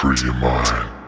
free your mind.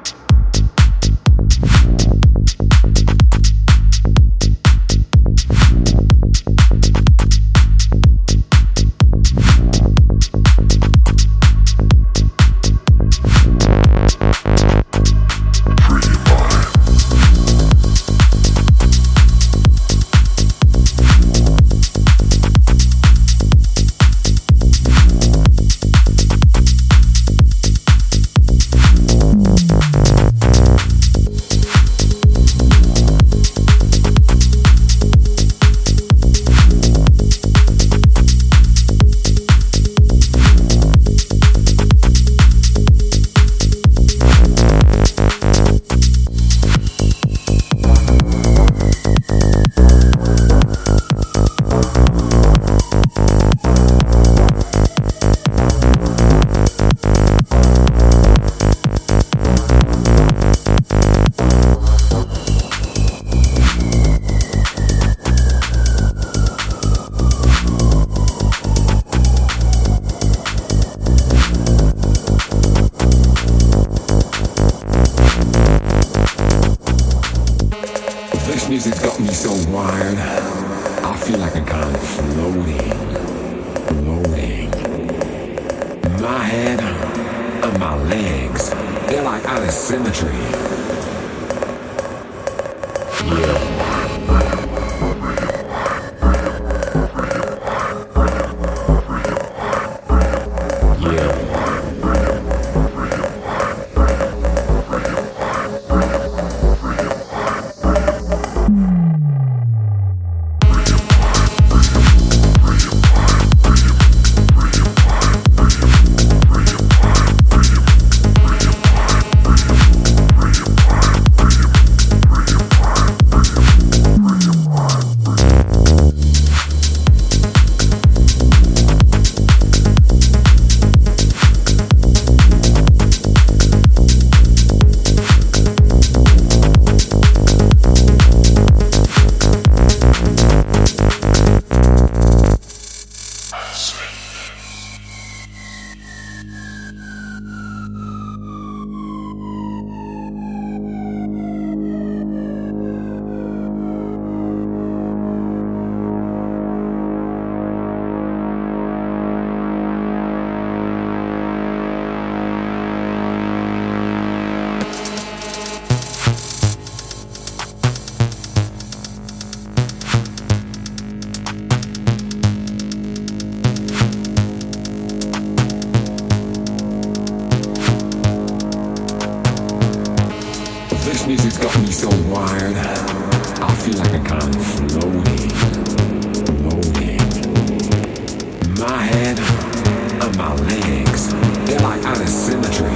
feel like a guy floating, floating. My head and my legs, they're like out of symmetry. Yeah. This music's got me so wired. I feel like I'm kind of floating, floating. My head and my legs, they're like out of symmetry.